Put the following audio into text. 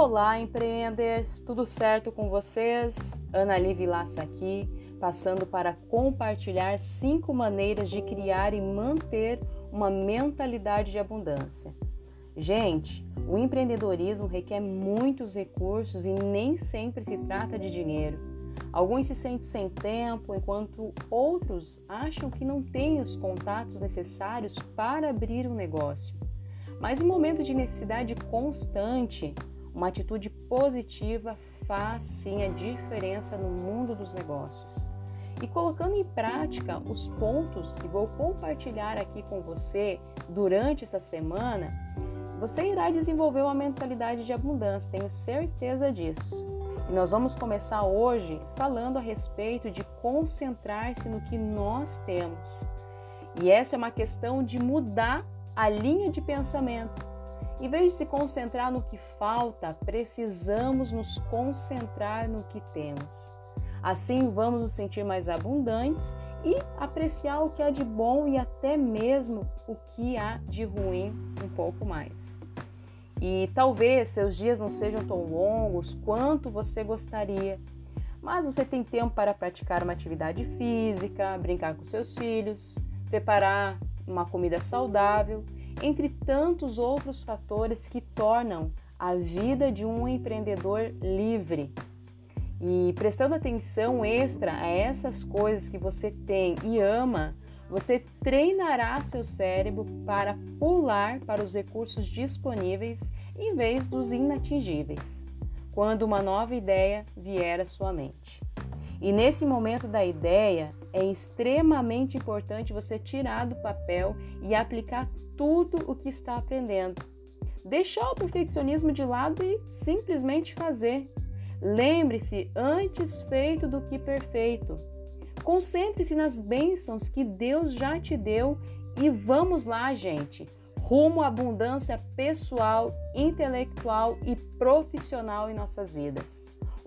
Olá, empreendedores! Tudo certo com vocês? Ana Liv Laça aqui, passando para compartilhar cinco maneiras de criar e manter uma mentalidade de abundância. Gente, o empreendedorismo requer muitos recursos e nem sempre se trata de dinheiro. Alguns se sentem sem tempo, enquanto outros acham que não têm os contatos necessários para abrir um negócio. Mas em momento de necessidade constante, uma atitude positiva faz sim a diferença no mundo dos negócios. E colocando em prática os pontos que vou compartilhar aqui com você durante essa semana, você irá desenvolver uma mentalidade de abundância, tenho certeza disso. E nós vamos começar hoje falando a respeito de concentrar-se no que nós temos. E essa é uma questão de mudar a linha de pensamento em vez de se concentrar no que falta, precisamos nos concentrar no que temos. Assim, vamos nos sentir mais abundantes e apreciar o que há de bom e até mesmo o que há de ruim um pouco mais. E talvez seus dias não sejam tão longos quanto você gostaria, mas você tem tempo para praticar uma atividade física, brincar com seus filhos, preparar uma comida saudável entre tantos outros fatores que tornam a vida de um empreendedor livre. E prestando atenção extra a essas coisas que você tem e ama, você treinará seu cérebro para pular para os recursos disponíveis em vez dos inatingíveis, quando uma nova ideia vier à sua mente. E nesse momento da ideia, é extremamente importante você tirar do papel e aplicar tudo o que está aprendendo. Deixar o perfeccionismo de lado e simplesmente fazer. Lembre-se, antes feito do que perfeito. Concentre-se nas bênçãos que Deus já te deu e vamos lá, gente, rumo à abundância pessoal, intelectual e profissional em nossas vidas.